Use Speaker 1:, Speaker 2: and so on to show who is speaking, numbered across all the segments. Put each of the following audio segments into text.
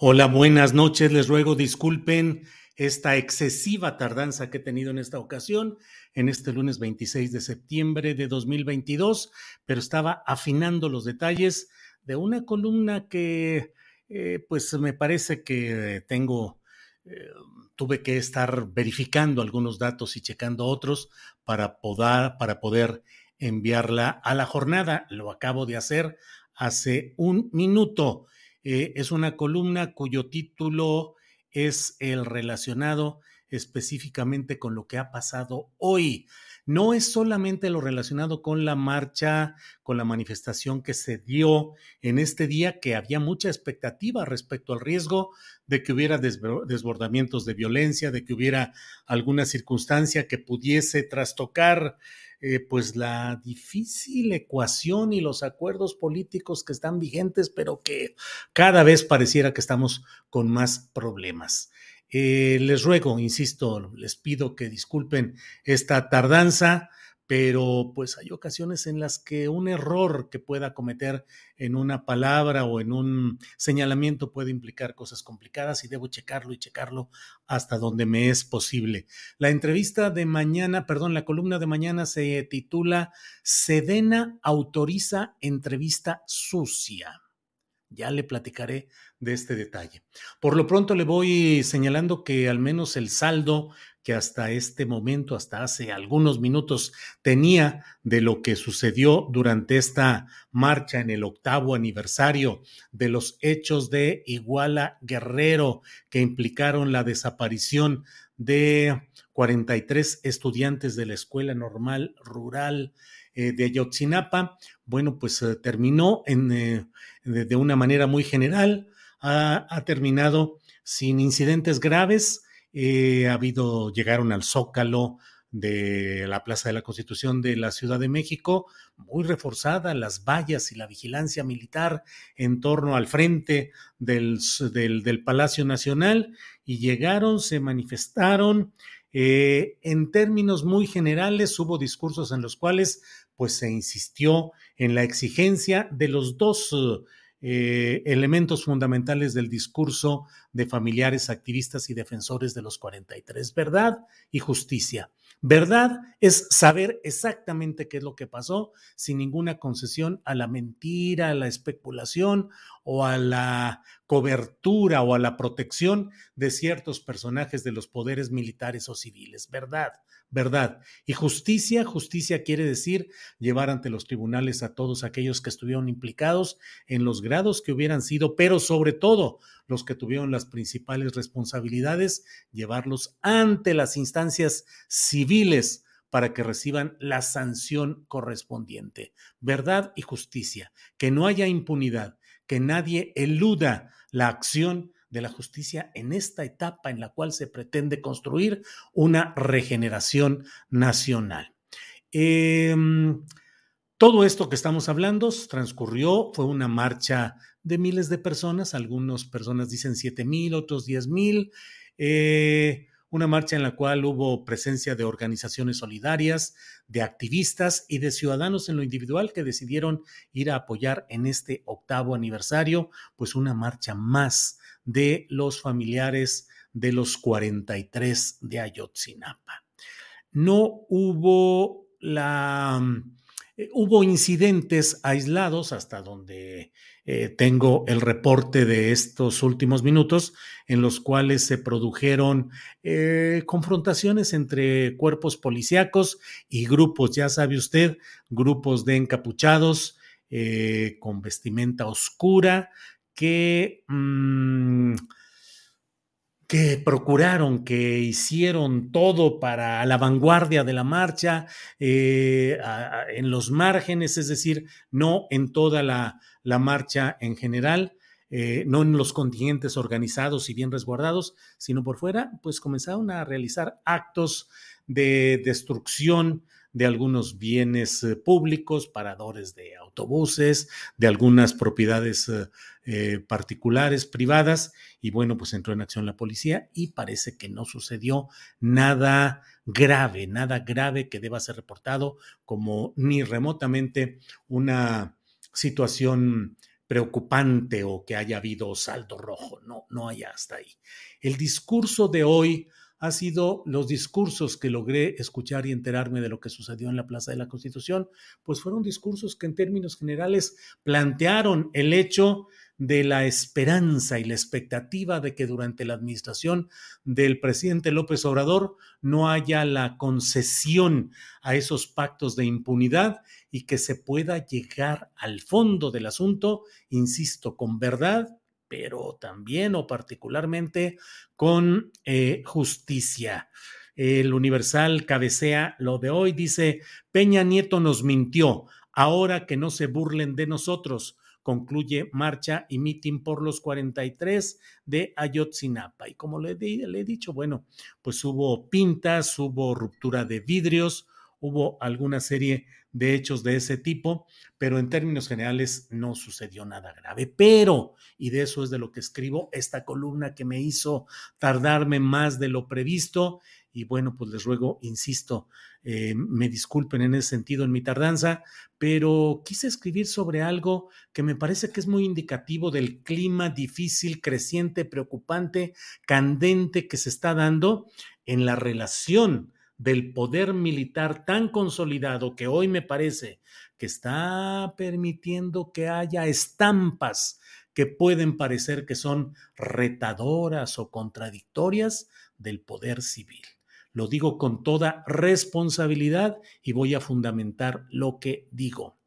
Speaker 1: Hola, buenas noches. Les ruego disculpen esta excesiva tardanza que he tenido en esta ocasión, en este lunes 26 de septiembre de 2022, pero estaba afinando los detalles de una columna que, eh, pues me parece que tengo, eh, tuve que estar verificando algunos datos y checando otros para poder, para poder enviarla a la jornada. Lo acabo de hacer hace un minuto. Eh, es una columna cuyo título es el relacionado específicamente con lo que ha pasado hoy. No es solamente lo relacionado con la marcha, con la manifestación que se dio en este día, que había mucha expectativa respecto al riesgo de que hubiera desbordamientos de violencia, de que hubiera alguna circunstancia que pudiese trastocar eh, pues la difícil ecuación y los acuerdos políticos que están vigentes, pero que cada vez pareciera que estamos con más problemas. Eh, les ruego, insisto, les pido que disculpen esta tardanza pero pues hay ocasiones en las que un error que pueda cometer en una palabra o en un señalamiento puede implicar cosas complicadas y debo checarlo y checarlo hasta donde me es posible. La entrevista de mañana, perdón, la columna de mañana se titula Sedena autoriza entrevista sucia. Ya le platicaré de este detalle. Por lo pronto le voy señalando que al menos el saldo que hasta este momento, hasta hace algunos minutos, tenía de lo que sucedió durante esta marcha en el octavo aniversario de los hechos de Iguala Guerrero que implicaron la desaparición de 43 estudiantes de la Escuela Normal Rural eh, de Ayotzinapa. Bueno, pues eh, terminó en, eh, de, una manera muy general, ha terminado sin incidentes graves eh, ha habido, llegaron al Zócalo de la Plaza de la Constitución de la Ciudad de México, muy reforzada, las vallas y la vigilancia militar en torno al frente del, del, Palacio Nacional, y llegaron, se manifestaron. Eh, en términos muy generales, hubo discursos en los cuales pues se insistió en la exigencia de los dos eh, elementos fundamentales del discurso de familiares, activistas y defensores de los 43, verdad y justicia. Verdad es saber exactamente qué es lo que pasó sin ninguna concesión a la mentira, a la especulación o a la cobertura o a la protección de ciertos personajes de los poderes militares o civiles. Verdad verdad. Y justicia, justicia quiere decir llevar ante los tribunales a todos aquellos que estuvieron implicados en los grados que hubieran sido, pero sobre todo los que tuvieron las principales responsabilidades, llevarlos ante las instancias civiles para que reciban la sanción correspondiente. Verdad y justicia, que no haya impunidad, que nadie eluda la acción de la justicia en esta etapa en la cual se pretende construir una regeneración nacional. Em, todo esto que estamos hablando transcurrió, fue una marcha de miles de personas, algunas personas dicen siete mil, otros diez mil, eh, una marcha en la cual hubo presencia de organizaciones solidarias, de activistas y de ciudadanos en lo individual que decidieron ir a apoyar en este octavo aniversario, pues una marcha más de los familiares de los 43 de Ayotzinapa. No hubo la eh, hubo incidentes aislados hasta donde eh, tengo el reporte de estos últimos minutos en los cuales se produjeron eh, confrontaciones entre cuerpos policíacos y grupos, ya sabe usted, grupos de encapuchados con vestimenta oscura que... Mm, que procuraron, que hicieron todo para la vanguardia de la marcha, eh, en los márgenes, es decir, no en toda la, marcha en general, eh, no en los contingentes organizados y bien resguardados, sino por fuera, pues comenzaron a realizar actos de destrucción de algunos bienes eh, públicos, paradores de autobuses, de algunas propiedades eh, eh, particulares, privadas, y bueno, pues entró en acción la policía y parece que no sucedió nada grave, nada grave que deba ser reportado como ni remotamente una situación preocupante o que haya habido saldo rojo, no, no hay hasta ahí. El discurso de hoy ha sido los discursos que logré escuchar y enterarme de lo que sucedió en la Plaza de la Constitución, pues fueron discursos que en términos generales plantearon el hecho de la esperanza y la expectativa de que durante la administración del presidente López Obrador no haya la concesión a esos pactos de impunidad y que se pueda llegar al fondo del asunto, insisto, con verdad, pero también o particularmente con eh, justicia. El Universal cabecea lo de hoy, dice, Peña Nieto nos mintió, ahora que no se burlen de nosotros, concluye marcha y mitin por los 43 de Ayotzinapa. Y como le, le he dicho, bueno, pues hubo pintas, hubo ruptura de vidrios, hubo alguna serie de hechos de ese tipo, pero en términos generales no sucedió nada grave. Pero, y de eso es de lo que escribo, esta columna que me hizo tardarme más de lo previsto, y bueno, pues les ruego, insisto, eh, me disculpen en ese sentido en mi tardanza, pero quise escribir sobre algo que me parece que es muy indicativo del clima difícil, creciente, preocupante, candente que se está dando en la relación del poder militar tan consolidado que hoy me parece que está permitiendo que haya estampas que pueden parecer que son retadoras o contradictorias del poder civil. Lo digo con toda responsabilidad y voy a fundamentar lo que digo.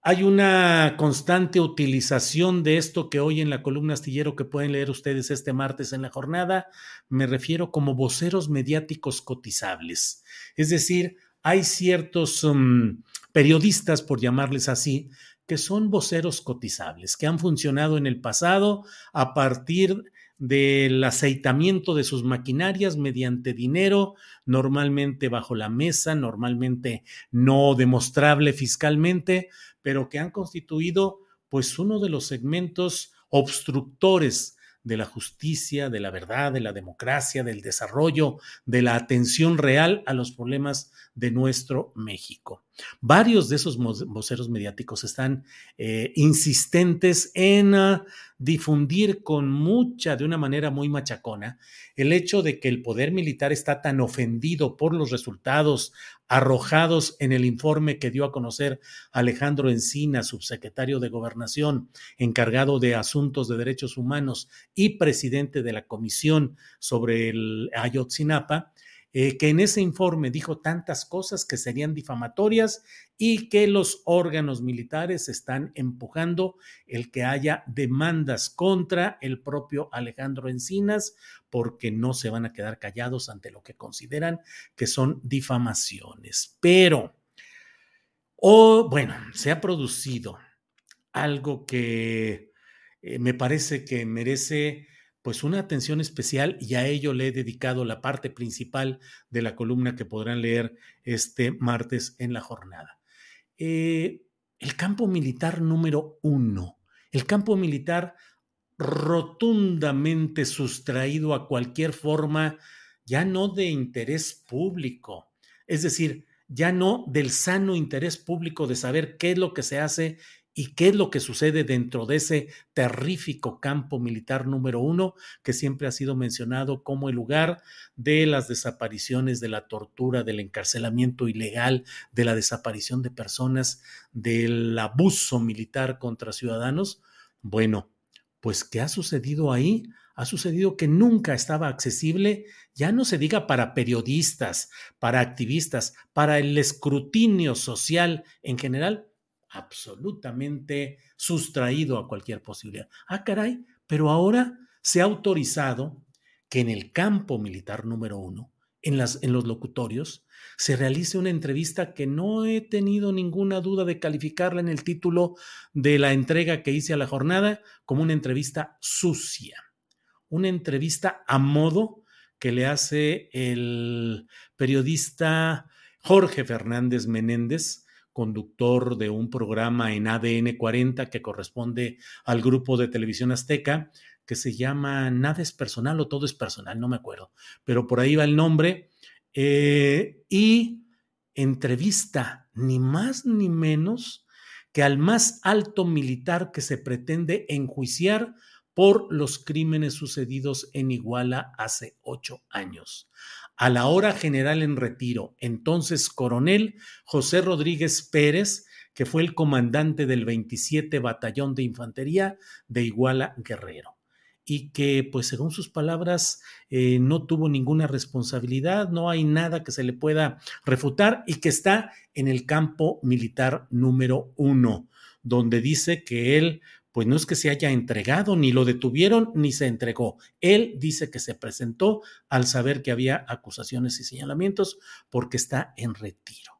Speaker 1: Hay una constante utilización de esto que hoy en la columna astillero que pueden leer ustedes este martes en la jornada, me refiero como voceros mediáticos cotizables. Es decir, hay ciertos um, periodistas, por llamarles así, que son voceros cotizables, que han funcionado en el pasado a partir del aceitamiento de sus maquinarias mediante dinero, normalmente bajo la mesa, normalmente no demostrable fiscalmente, pero que han constituido pues uno de los segmentos obstructores de la justicia, de la verdad, de la democracia, del desarrollo, de la atención real a los problemas de nuestro México. Varios de esos voceros mediáticos están eh, insistentes en ah, difundir con mucha, de una manera muy machacona, el hecho de que el poder militar está tan ofendido por los resultados arrojados en el informe que dio a conocer Alejandro Encina, subsecretario de Gobernación, encargado de asuntos de derechos humanos y presidente de la Comisión sobre el Ayotzinapa, eh, que en ese informe dijo tantas cosas que serían difamatorias y que los órganos militares están empujando el que haya demandas contra el propio Alejandro Encinas porque no se van a quedar callados ante lo que consideran que son difamaciones. Pero, o bueno, se ha producido algo que eh, me parece que merece pues una atención especial y a ello le he dedicado la parte principal de la columna que podrán leer este martes en la jornada. Eh, el campo militar número uno, el campo militar rotundamente sustraído a cualquier forma ya no de interés público, es decir, ya no del sano interés público de saber qué es lo que se hace y qué es lo que sucede dentro de ese terrífico campo militar número uno que siempre ha sido mencionado como el lugar de las desapariciones, de la tortura, del encarcelamiento ilegal, de la desaparición de personas, del abuso militar contra ciudadanos. Bueno, pues ¿qué ha sucedido ahí? Ha sucedido que nunca estaba accesible, ya no se diga para periodistas, para activistas, para el escrutinio social en general, absolutamente sustraído a cualquier posibilidad. Ah, caray, pero ahora se ha autorizado que en el campo militar número uno, en, las, en los locutorios, se realice una entrevista que no he tenido ninguna duda de calificarla en el título de la entrega que hice a la jornada como una entrevista sucia, una entrevista a modo que le hace el periodista Jorge Fernández Menéndez, conductor de un programa en ADN 40 que corresponde al grupo de televisión azteca, que se llama Nada es personal o todo es personal, no me acuerdo, pero por ahí va el nombre. Eh, y entrevista ni más ni menos que al más alto militar que se pretende enjuiciar por los crímenes sucedidos en Iguala hace ocho años a la hora general en retiro, entonces coronel José Rodríguez Pérez, que fue el comandante del 27 Batallón de Infantería de Iguala Guerrero. Y que, pues según sus palabras, eh, no tuvo ninguna responsabilidad, no hay nada que se le pueda refutar y que está en el campo militar número uno, donde dice que él pues no es que se haya entregado, ni lo detuvieron, ni se entregó. Él dice que se presentó al saber que había acusaciones y señalamientos porque está en retiro.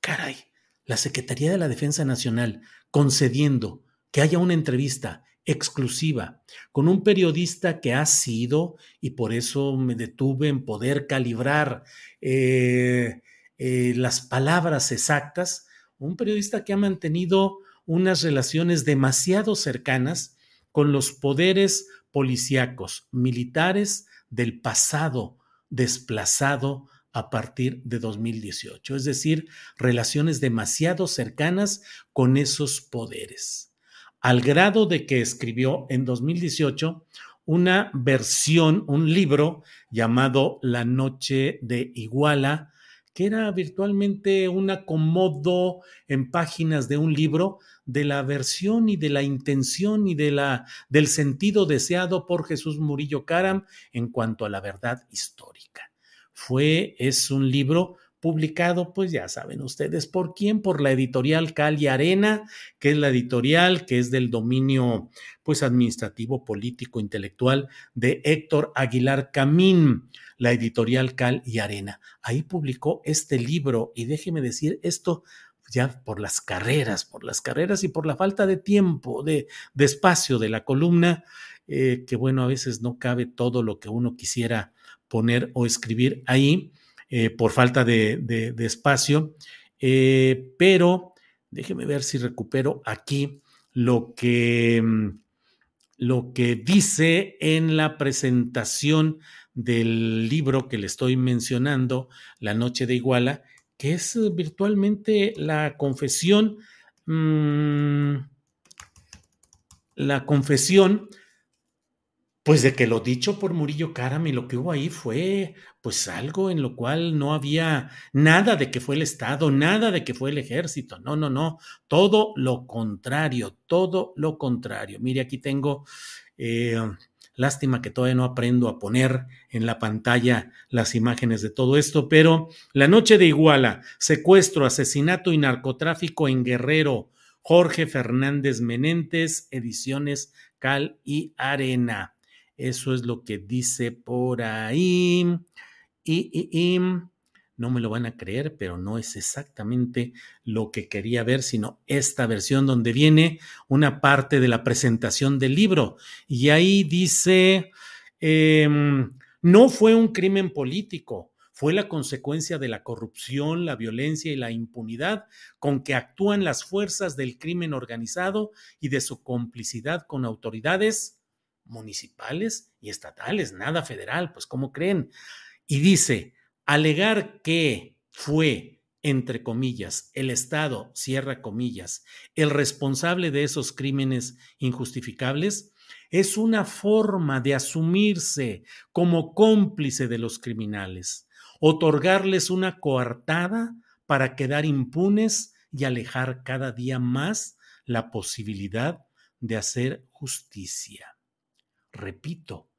Speaker 1: Caray, la Secretaría de la Defensa Nacional concediendo que haya una entrevista exclusiva con un periodista que ha sido, y por eso me detuve en poder calibrar eh, eh, las palabras exactas, un periodista que ha mantenido unas relaciones demasiado cercanas con los poderes policíacos, militares del pasado desplazado a partir de 2018, es decir, relaciones demasiado cercanas con esos poderes, al grado de que escribió en 2018 una versión, un libro llamado La Noche de Iguala, que era virtualmente un acomodo en páginas de un libro de la versión y de la intención y de la, del sentido deseado por Jesús Murillo Caram en cuanto a la verdad histórica. Fue, es un libro publicado, pues ya saben ustedes por quién, por la editorial Cal y Arena, que es la editorial que es del dominio pues administrativo, político, intelectual de Héctor Aguilar Camín, la editorial Cal y Arena. Ahí publicó este libro y déjeme decir esto ya por las carreras, por las carreras y por la falta de tiempo, de, espacio de la columna, eh, que bueno, a veces no cabe todo lo que uno quisiera poner o escribir ahí eh, por falta de, espacio, eh, pero déjeme ver si recupero aquí lo que, mm, lo que dice en la presentación del libro que le estoy mencionando, La Noche de Iguala, que es virtualmente la confesión, mm, la confesión, pues de que lo dicho por Murillo Karam y lo que hubo ahí fue pues algo en lo cual no había nada de que fue el Estado, nada de que fue el ejército, no, no, no, todo lo contrario, todo lo contrario. Mire, aquí tengo... Eh, Lástima que todavía no aprendo a poner en la pantalla las imágenes de todo esto, pero La Noche de Iguala, secuestro, asesinato y narcotráfico en Guerrero, Jorge Fernández Menentes, ediciones Cal y Arena. Eso es lo que dice por ahí. Y, no me lo van a creer, pero no es exactamente lo que quería ver, sino esta versión donde viene una parte de la presentación del libro. Y ahí dice, em, no fue un crimen político, fue la consecuencia de la corrupción, la violencia y la impunidad con que actúan las fuerzas del crimen organizado y de su complicidad con autoridades municipales y estatales, nada federal, pues ¿cómo creen? Y dice, alegar que fue, entre comillas, el Estado, cierra comillas, el responsable de esos crímenes injustificables, es una forma de asumirse como cómplice de los criminales, otorgarles una coartada para quedar impunes y alejar cada día más la posibilidad de hacer justicia. Repito,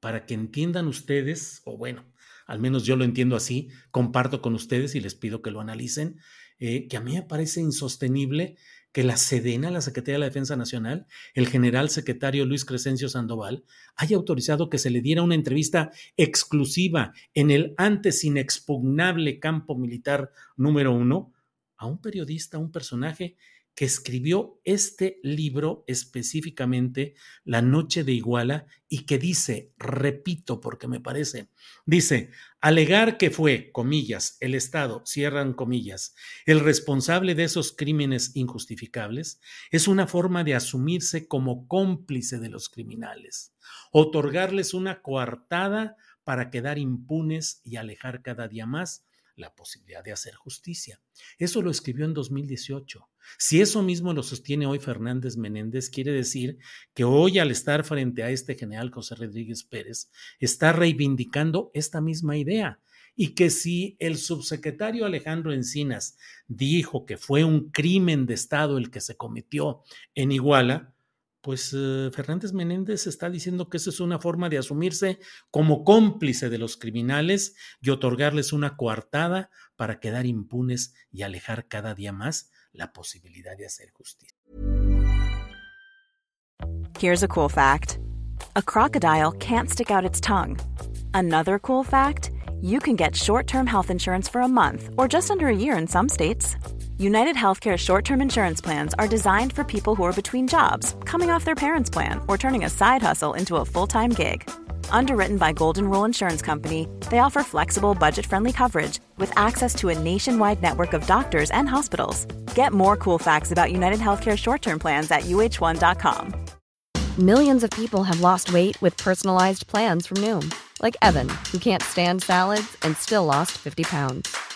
Speaker 1: para que entiendan ustedes, o bueno, al menos yo lo entiendo así, comparto con ustedes y les pido que lo analicen, eh, que a mí me parece insostenible que la Sedena, la Secretaría de la Defensa Nacional, el general secretario Luis Crescencio Sandoval, haya autorizado que se le diera una entrevista exclusiva en el antes inexpugnable campo militar número uno a un periodista, a un personaje que escribió este libro específicamente, La Noche de Iguala, y que dice, repito porque me parece, dice, alegar que fue, comillas, el Estado, cierran comillas, el responsable de esos crímenes injustificables, es una forma de asumirse como cómplice de los criminales, otorgarles una coartada para quedar impunes y alejar cada día más la posibilidad de hacer justicia. Eso lo escribió en 2018. Si eso mismo lo sostiene hoy Fernández Menéndez, quiere decir que hoy al estar frente a este general José Rodríguez Pérez, está reivindicando esta misma idea y que si el subsecretario Alejandro Encinas dijo que fue un crimen de Estado el que se cometió en Iguala, pues eh, Fernández Menéndez está diciendo que esa es una forma de asumirse como cómplice de los criminales y otorgarles una coartada para quedar impunes y alejar cada día más la posibilidad de hacer justicia.
Speaker 2: Here's a cool fact. A crocodile can't stick out its tongue. Another cool fact, you can get short-term health insurance for a month or just under a year in some states. United Healthcare short term insurance plans are designed for people who are between jobs, coming off their parents' plan, or turning a side hustle into a full time gig. Underwritten by Golden Rule Insurance Company, they offer flexible, budget friendly coverage with access to a nationwide network of doctors and hospitals. Get more cool facts about United Healthcare short term plans at uh1.com.
Speaker 3: Millions of people have lost weight with personalized plans from Noom, like Evan, who can't stand salads and still lost 50 pounds.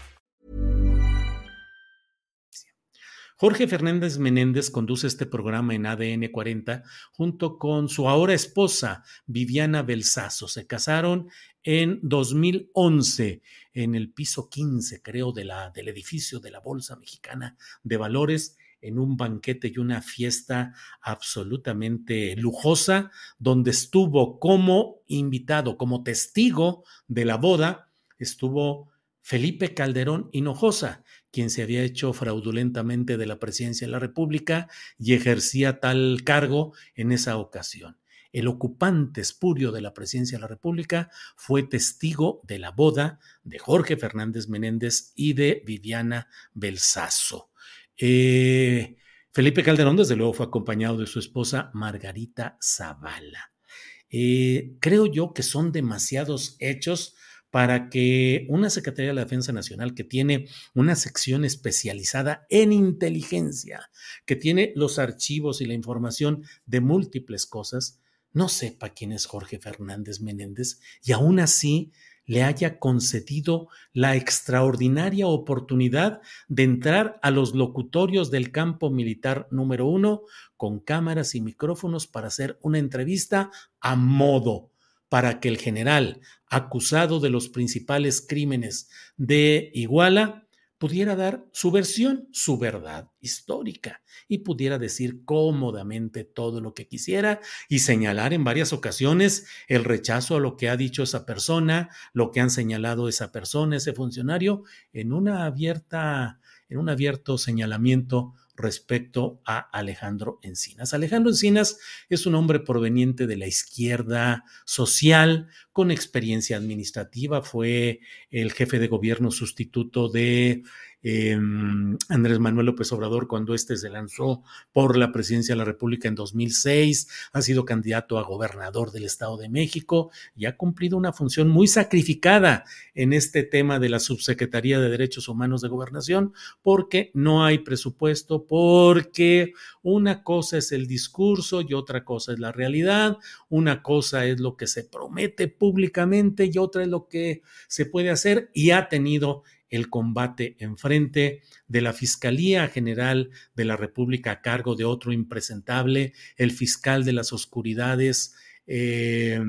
Speaker 1: Jorge Fernández Menéndez conduce este programa en ADN 40 junto con su ahora esposa Viviana Belsazo. Se casaron en 2011 en el piso 15, creo, de la, del edificio de la Bolsa Mexicana de Valores en un banquete y una fiesta absolutamente lujosa, donde estuvo como invitado, como testigo de la boda, estuvo Felipe Calderón Hinojosa, quien se había hecho fraudulentamente de la presidencia de la República y ejercía tal cargo en esa ocasión. El ocupante espurio de la presidencia de la República fue testigo de la boda de Jorge Fernández Menéndez y de Viviana Belsazo. Eh, Felipe Calderón, desde luego, fue acompañado de su esposa Margarita Zavala. Eh, creo yo que son demasiados hechos para que una Secretaría de la Defensa Nacional que tiene una sección especializada en inteligencia, que tiene los archivos y la información de múltiples cosas, no sepa quién es Jorge Fernández Menéndez y aún así le haya concedido la extraordinaria oportunidad de entrar a los locutorios del campo militar número uno con cámaras y micrófonos para hacer una entrevista a modo para que el general, acusado de los principales crímenes de Iguala, pudiera dar su versión, su verdad histórica, y pudiera decir cómodamente todo lo que quisiera y señalar en varias ocasiones el rechazo a lo que ha dicho esa persona, lo que han señalado esa persona, ese funcionario, en una abierta, en un abierto señalamiento respecto a Alejandro Encinas. Alejandro Encinas es un hombre proveniente de la izquierda social, con experiencia administrativa, fue el jefe de gobierno sustituto de em, Andrés Manuel López Obrador cuando éste se lanzó por la presidencia de la República en 2006, ha sido candidato a gobernador del Estado de México y ha cumplido una función muy sacrificada en este tema de la Subsecretaría de Derechos Humanos de Gobernación, porque no hay presupuesto, porque una cosa es el discurso y otra cosa es la realidad, una cosa es lo que se promete públicamente y otra es lo que se puede hacer y ha tenido el combate enfrente de la Fiscalía General de la República a cargo de otro impresentable, el fiscal de las oscuridades, eh,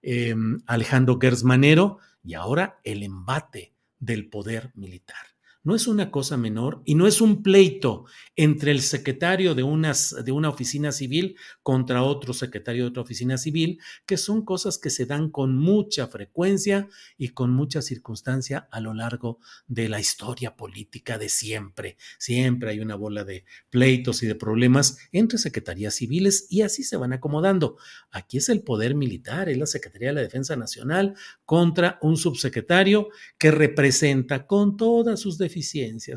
Speaker 1: eh, Alejandro Gersmanero, y ahora el embate del poder militar no es una cosa menor y no es un pleito entre el secretario de, de una oficina civil contra otro secretario de otra oficina civil, que son cosas que se dan con mucha frecuencia y con mucha circunstancia a lo largo de la historia política de siempre. Siempre hay una bola de pleitos y de problemas entre secretarías civiles y así se van acomodando. Aquí es el poder militar, es la Secretaría de la Defensa Nacional contra un subsecretario que representa con todas sus deficiencias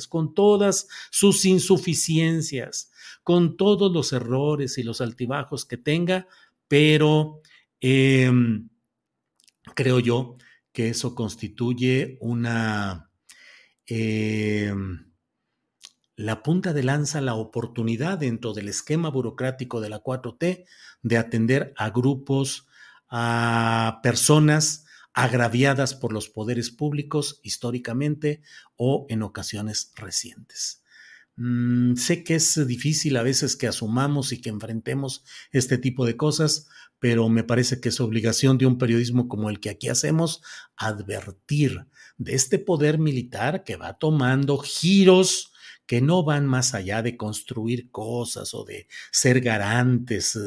Speaker 1: con todas sus insuficiencias, con todos los errores y los altibajos que tenga, pero em, creo yo que eso constituye una... Em, la punta de lanza, la oportunidad dentro del esquema burocrático de la 4T de atender a grupos, a personas agraviadas por los poderes públicos históricamente o en ocasiones recientes. Mm, sé que es difícil a veces que asumamos y que enfrentemos este tipo de cosas, pero me parece que es obligación de un periodismo como el que aquí hacemos advertir de este poder militar que va tomando giros que no van más allá de construir cosas o de ser garantes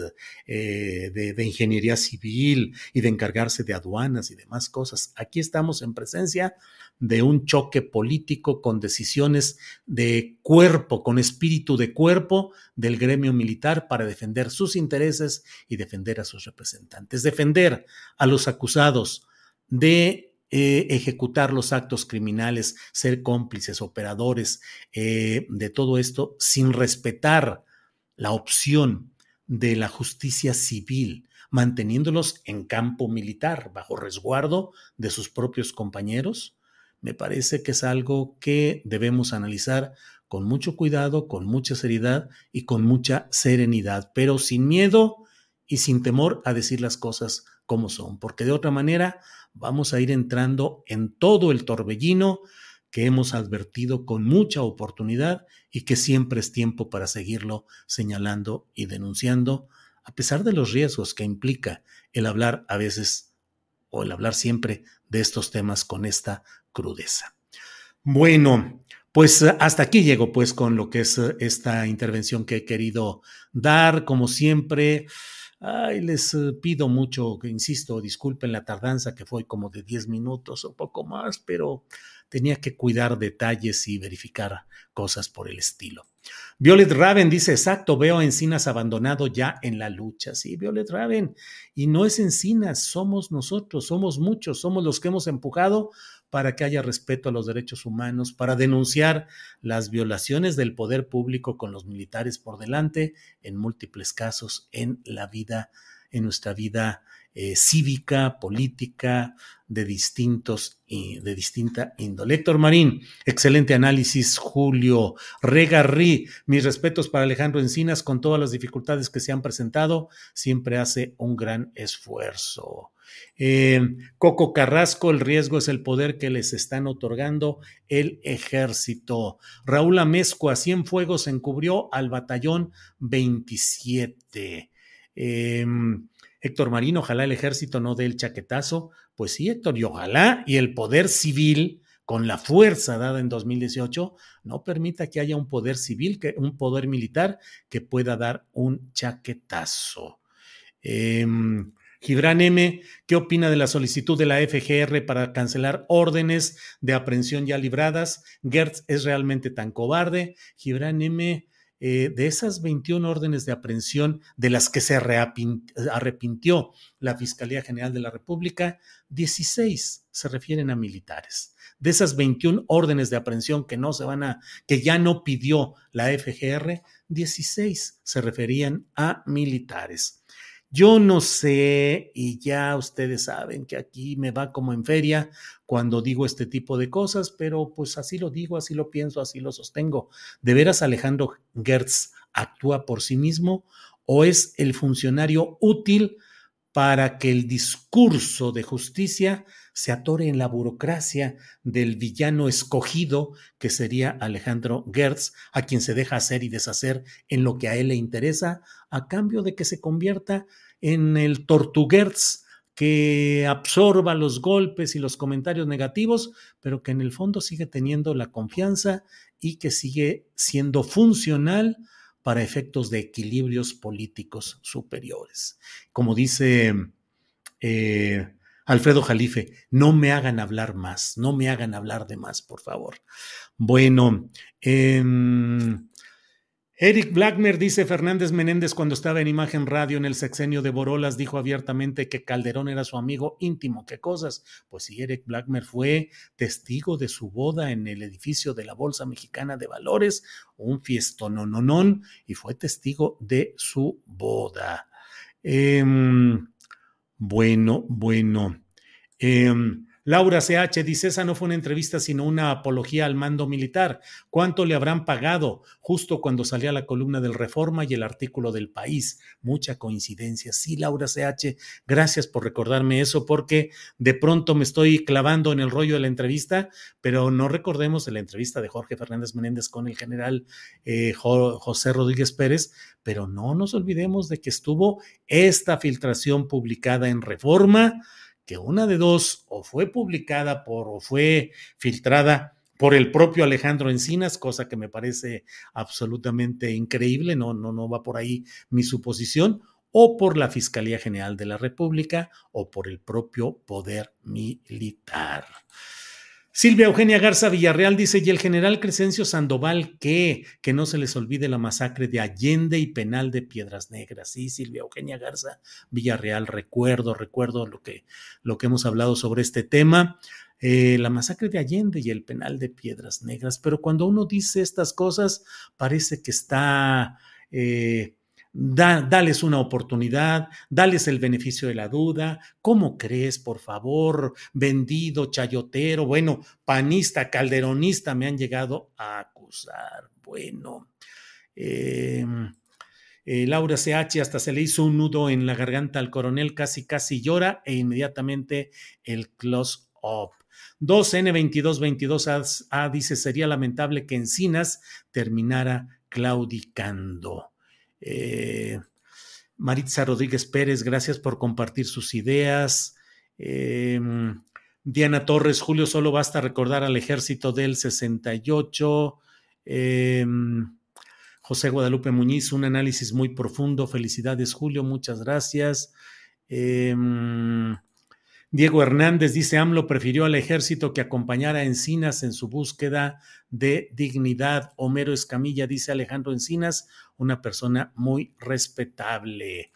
Speaker 1: eh, de, ingeniería civil y de encargarse de aduanas y demás cosas. Aquí estamos en presencia de un choque político con decisiones de cuerpo, con espíritu de cuerpo del gremio militar para defender sus intereses y defender a sus representantes, defender a los acusados de eh, ejecutar los actos criminales, ser cómplices, operadores eh, de todo esto, sin respetar la opción de la justicia civil, manteniéndolos en campo militar, bajo resguardo de sus propios compañeros, me parece que es algo que debemos analizar con mucho cuidado, con mucha seriedad y con mucha serenidad, pero sin miedo y sin temor a decir las cosas como son, porque de otra manera vamos a ir entrando en todo el torbellino que hemos advertido con mucha oportunidad y que siempre es tiempo para seguirlo señalando y denunciando, a pesar de los riesgos que implica el hablar a veces o el hablar siempre de estos temas con esta crudeza. Bueno, pues hasta aquí llego pues con lo que es esta intervención que he querido dar, como siempre. Ay, les eh, pido mucho, insisto, disculpen la tardanza que fue como de 10 minutos o poco más, pero tenía que cuidar detalles y verificar cosas por el estilo. Violet Raven dice, exacto, veo a Encinas abandonado ya en la lucha. Sí, Violet Raven. Y no es Encinas, somos nosotros, somos muchos, somos los que hemos empujado para que haya respeto a los derechos humanos, para denunciar las violaciones del poder público con los militares por delante en múltiples casos en la vida, en nuestra vida eh, cívica, política, de distintos y de distinta índole. Héctor Marín, excelente análisis. Julio Regarrí, mis respetos para Alejandro Encinas, con todas las dificultades que se han presentado, siempre hace un gran esfuerzo. Eh, Coco Carrasco, el riesgo es el poder que les están otorgando el ejército. Raúl Amezco, a Cienfuegos encubrió al batallón 27. Héctor Marín, ojalá el ejército no dé el chaquetazo. Pues sí, Héctor, y ojalá y el poder civil, con la fuerza dada en 2018, no permita que haya un poder civil, que, un poder militar que pueda dar un chaquetazo. Em, Gibran M., ¿qué opina de la solicitud de la FGR para cancelar órdenes de aprehensión ya libradas? Gertz es realmente tan cobarde. Gibran M., eh, de esas 21 órdenes de aprehensión de las que se arrepintió la Fiscalía General de la República, 16 se refieren a militares. De esas 21 órdenes de aprehensión que no se van a, que ya no pidió la FGR, 16 se referían a militares. Yo no sé, y ya ustedes saben que aquí me va como en feria cuando digo este tipo de cosas, pero pues así lo digo, así lo pienso, así lo sostengo. ¿De veras Alejandro Gertz actúa por sí mismo o es el funcionario útil para que el discurso de justicia se atore en la burocracia del villano escogido que sería Alejandro Gertz, a quien se deja hacer y deshacer en lo que a él le interesa, a cambio de que se convierta en el Tortugertz que absorba los golpes y los comentarios negativos, pero que en el fondo sigue teniendo la confianza y que sigue siendo funcional para efectos de equilibrios políticos superiores. Como dice eh, Alfredo Jalife, no me hagan hablar más, no me hagan hablar de más, por favor. Bueno, eh, Eric Blackmer dice Fernández Menéndez cuando estaba en Imagen Radio en el sexenio de Borolas dijo abiertamente que Calderón era su amigo íntimo. ¿Qué cosas? Pues sí, Eric Blackmer fue testigo de su boda en el edificio de la Bolsa Mexicana de Valores, un fiestonononón, y fue testigo de su boda. Em, bueno, bueno. Em, Laura CH dice, esa no fue una entrevista, sino una apología al mando militar. ¿Cuánto le habrán pagado? Justo cuando salía la columna del Reforma y el artículo del País. Mucha coincidencia. Sí, Laura CH, gracias por recordarme eso, porque de pronto me estoy clavando en el rollo de la entrevista, pero no recordemos de la entrevista de Jorge Fernández Menéndez con el general eh, José Rodríguez Pérez, pero no nos olvidemos de que estuvo esta filtración publicada en Reforma que una de dos o fue publicada por o fue filtrada por el propio Alejandro Encinas, cosa que me parece absolutamente increíble, no, no, no va por ahí mi suposición, o por la Fiscalía General de la República o por el propio poder militar. Silvia Eugenia Garza Villarreal dice, y el general Crescencio Sandoval, ¿qué? Que no se les olvide la masacre de Allende y Penal de Piedras Negras. Sí, Silvia Eugenia Garza Villarreal, recuerdo, recuerdo lo que, lo que hemos hablado sobre este tema. Eh, la masacre de Allende y el penal de Piedras Negras, pero cuando uno dice estas cosas, parece que está... Eh, dales una oportunidad, dales el beneficio de la duda. ¿Cómo crees, por favor? Vendido, chayotero, bueno, panista, calderonista, me han llegado a acusar. Bueno, em, eh, Laura CH hasta se le hizo un nudo en la garganta al coronel, casi casi llora e inmediatamente el close up. 2N2222A dice, sería lamentable que Encinas terminara claudicando. Eh, Maritza Rodríguez Pérez, gracias por compartir sus ideas. Em, Diana Torres, Julio, solo basta recordar al ejército del 68. Em, José Guadalupe Muñiz, un análisis muy profundo. Felicidades, Julio, muchas gracias. Em, Diego Hernández dice, AMLO prefirió al ejército que acompañara a Encinas en su búsqueda de dignidad. Homero Escamilla dice Alejandro Encinas, una persona muy respetable.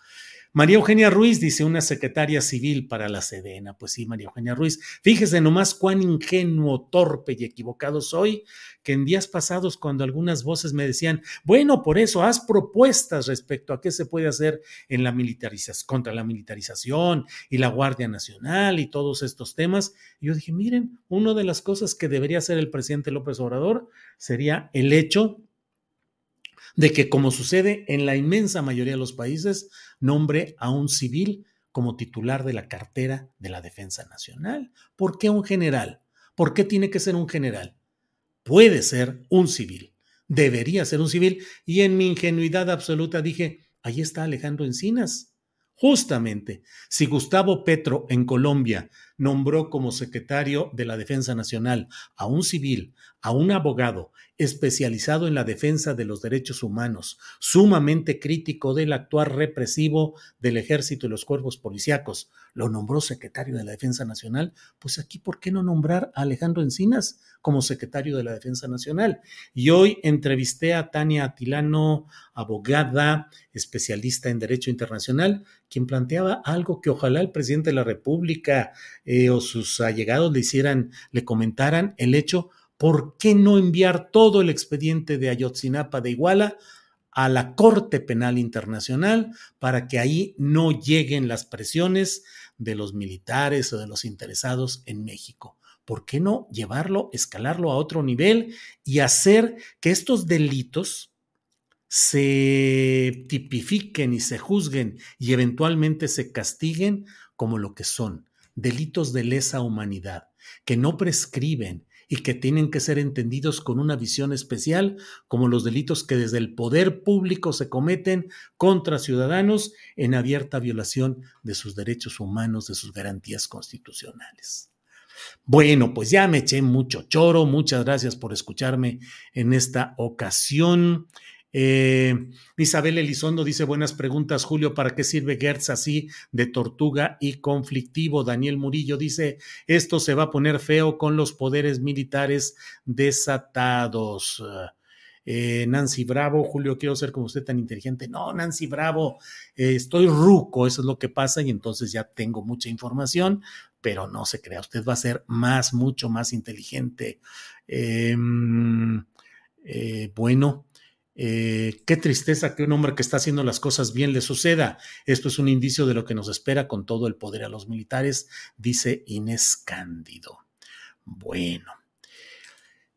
Speaker 1: María Eugenia Ruiz dice una secretaria civil para la Sedena. Pues sí, María Eugenia Ruiz. Fíjese nomás cuán ingenuo, torpe y equivocado soy, que en días pasados cuando algunas voces me decían, bueno, por eso haz propuestas respecto a qué se puede hacer en la militarización, contra la militarización y la Guardia Nacional y todos estos temas. yo dije, miren, una de las cosas que debería hacer el presidente López Obrador sería el hecho de que, como sucede en la inmensa mayoría de los países, nombre a un civil como titular de la cartera de la Defensa Nacional. ¿Por qué un general? ¿Por qué tiene que ser un general? Puede ser un civil, debería ser un civil, y en mi ingenuidad absoluta dije, ahí está Alejandro Encinas. Justamente, si Gustavo Petro en Colombia nombró como secretario de la Defensa Nacional a un civil, a un abogado especializado en la defensa de los derechos humanos, sumamente crítico del actuar represivo del ejército y los cuerpos policíacos, lo nombró secretario de la Defensa Nacional, pues aquí, ¿por qué no nombrar a Alejandro Encinas como secretario de la Defensa Nacional? Y hoy entrevisté a Tania Atilano, abogada, especialista en Derecho Internacional, quien planteaba algo que ojalá el presidente de la República eh, o sus allegados le hicieran, le comentaran el hecho ¿por qué no enviar todo el expediente de Ayotzinapa de Iguala a la Corte Penal Internacional para que ahí no lleguen las presiones de los militares o de los interesados en México? ¿Por qué no llevarlo, escalarlo a otro nivel y hacer que estos delitos se tipifiquen y se juzguen y eventualmente se castiguen como lo que son, delitos de lesa humanidad, que no prescriben, y que tienen que ser entendidos con una visión especial, como los delitos que desde el poder público se cometen contra ciudadanos en abierta violación de sus derechos humanos, de sus garantías constitucionales. Bueno, pues ya me eché mucho choro. Muchas gracias por escucharme en esta ocasión. Eh, Isabel Elizondo dice buenas preguntas, Julio, ¿para qué sirve Gertz así de tortuga y conflictivo? Daniel Murillo dice, esto se va a poner feo con los poderes militares desatados. Eh, Nancy Bravo, Julio, quiero ser como usted tan inteligente. No, Nancy Bravo, eh, estoy ruco, eso es lo que pasa y entonces ya tengo mucha información, pero no se crea, usted va a ser más, mucho más inteligente. Em, bueno, eh, qué tristeza que un hombre que está haciendo las cosas bien le suceda. Esto es un indicio de lo que nos espera con todo el poder a los militares, dice Inés Cándido. Bueno.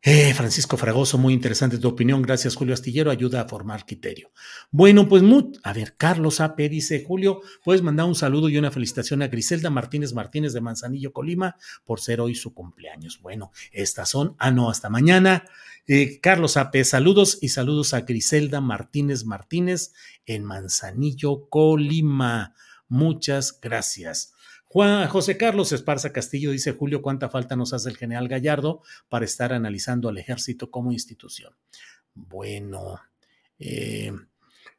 Speaker 1: Eh, Francisco Fragoso, muy interesante tu opinión. Gracias, Julio Astillero. Ayuda a formar criterio. Bueno, pues, a ver, Carlos AP dice: Julio, puedes mandar un saludo y una felicitación a Griselda Martínez Martínez de Manzanillo, Colima, por ser hoy su cumpleaños. Bueno, estas son. Ah, no, hasta mañana. Eh, Carlos Ape, saludos y saludos a Griselda Martínez Martínez en Manzanillo, Colima. Muchas gracias. Juan José Carlos Esparza Castillo dice, Julio, ¿cuánta falta nos hace el general Gallardo para estar analizando al ejército como institución? Bueno, eh,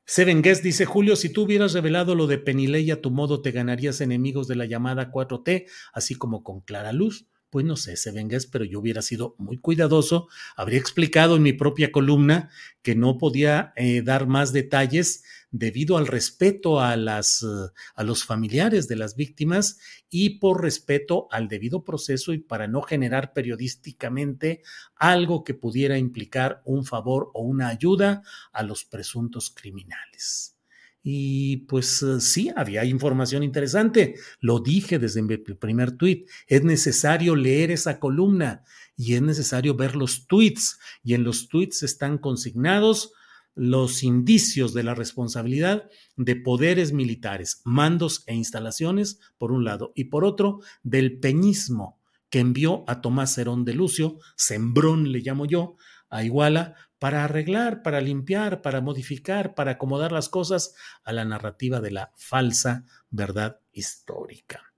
Speaker 1: Seven Guest dice, Julio, si tú hubieras revelado lo de Penilei a tu modo, te ganarías enemigos de la llamada 4T, así como con Clara Luz pues no sé, se vengas, pero yo hubiera sido muy cuidadoso, habría explicado en mi propia columna que no podía eh, dar más detalles debido al respeto a, las, eh, a los familiares de las víctimas y por respeto al debido proceso y para no generar periodísticamente algo que pudiera implicar un favor o una ayuda a los presuntos criminales. Y pues eh, sí, había información interesante. Lo dije desde mi primer tweet. Es necesario leer esa columna y es necesario ver los tweets. Y en los tweets están consignados los indicios de la responsabilidad de poderes militares, mandos e instalaciones, por un lado, y por otro, del peñismo que envió a Tomás Herón de Lucio, Sembrón le llamo yo, a Iguala para arreglar, para limpiar, para modificar, para acomodar las cosas a la narrativa de la falsa verdad histórica.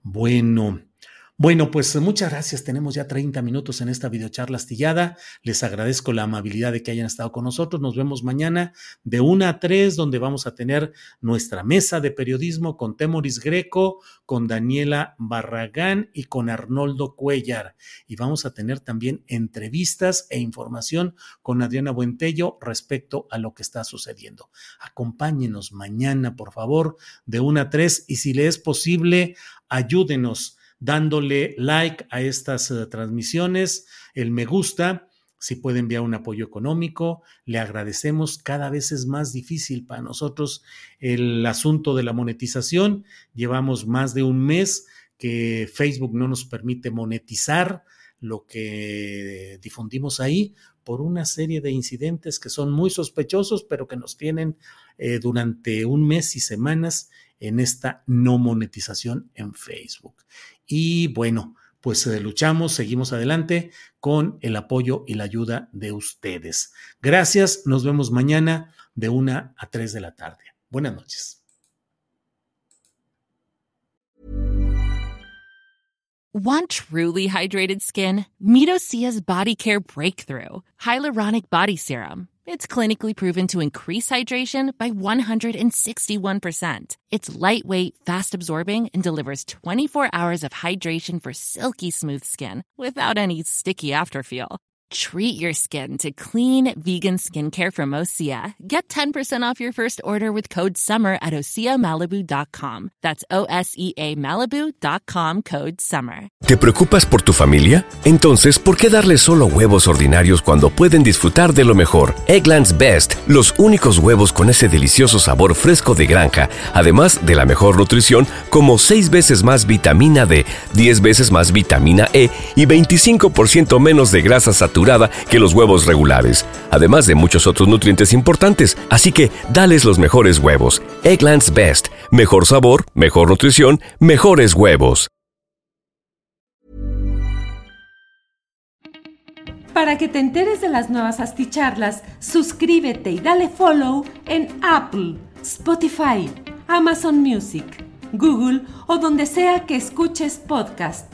Speaker 1: Bueno, bueno, pues muchas gracias. Tenemos ya 30 minutos en esta videocharla astillada. Les agradezco la amabilidad de que hayan estado con nosotros. Nos vemos mañana de 1 a 3, donde vamos a tener nuestra mesa de periodismo con Temoris Greco, con Daniela Barragán y con Arnoldo Cuellar. Y vamos a tener también entrevistas e información con Adriana Buentello respecto a lo que está sucediendo. Acompáñenos mañana, por favor, de 1 a 3 y si le es posible, ayúdenos dándole like a estas eh, transmisiones, el me gusta, si puede enviar un apoyo económico, le agradecemos. Cada vez es más difícil para nosotros el asunto de la monetización. Llevamos más de un mes que Facebook no nos permite monetizar lo que difundimos ahí por una serie de incidentes que son muy sospechosos, pero que nos tienen eh, durante un mes y semanas en esta no monetización en Facebook. Y bueno, pues eh, luchamos, seguimos adelante con el apoyo y la ayuda de ustedes. Gracias, nos vemos mañana de una a tres de la tarde. Buenas noches.
Speaker 4: Want truly hydrated skin? Meet Osea's Body Care Breakthrough Hyaluronic Body Serum. It's clinically proven to increase hydration by 161%. It's lightweight, fast absorbing, and delivers 24 hours of hydration for silky smooth skin without any sticky afterfeel. Treat your skin to clean vegan skincare from Osea. Get 10% off your first order with code SUMMER at OseaMalibu.com. That's O S E A Malibu.com code SUMMER.
Speaker 5: ¿Te preocupas por tu familia? Entonces, ¿por qué darles solo huevos ordinarios cuando pueden disfrutar de lo mejor? Eggland's Best, los únicos huevos con ese delicioso sabor fresco de granja, además de la mejor nutrición, como 6 veces más vitamina D, 10 veces más vitamina E y 25% menos de grasa saturada que los huevos regulares, además de muchos otros nutrientes importantes. Así que dales los mejores huevos. Egglands Best. Mejor sabor, mejor nutrición, mejores huevos.
Speaker 6: Para que te enteres de las nuevas asticharlas, suscríbete y dale follow en Apple, Spotify, Amazon Music, Google o donde sea que escuches podcast.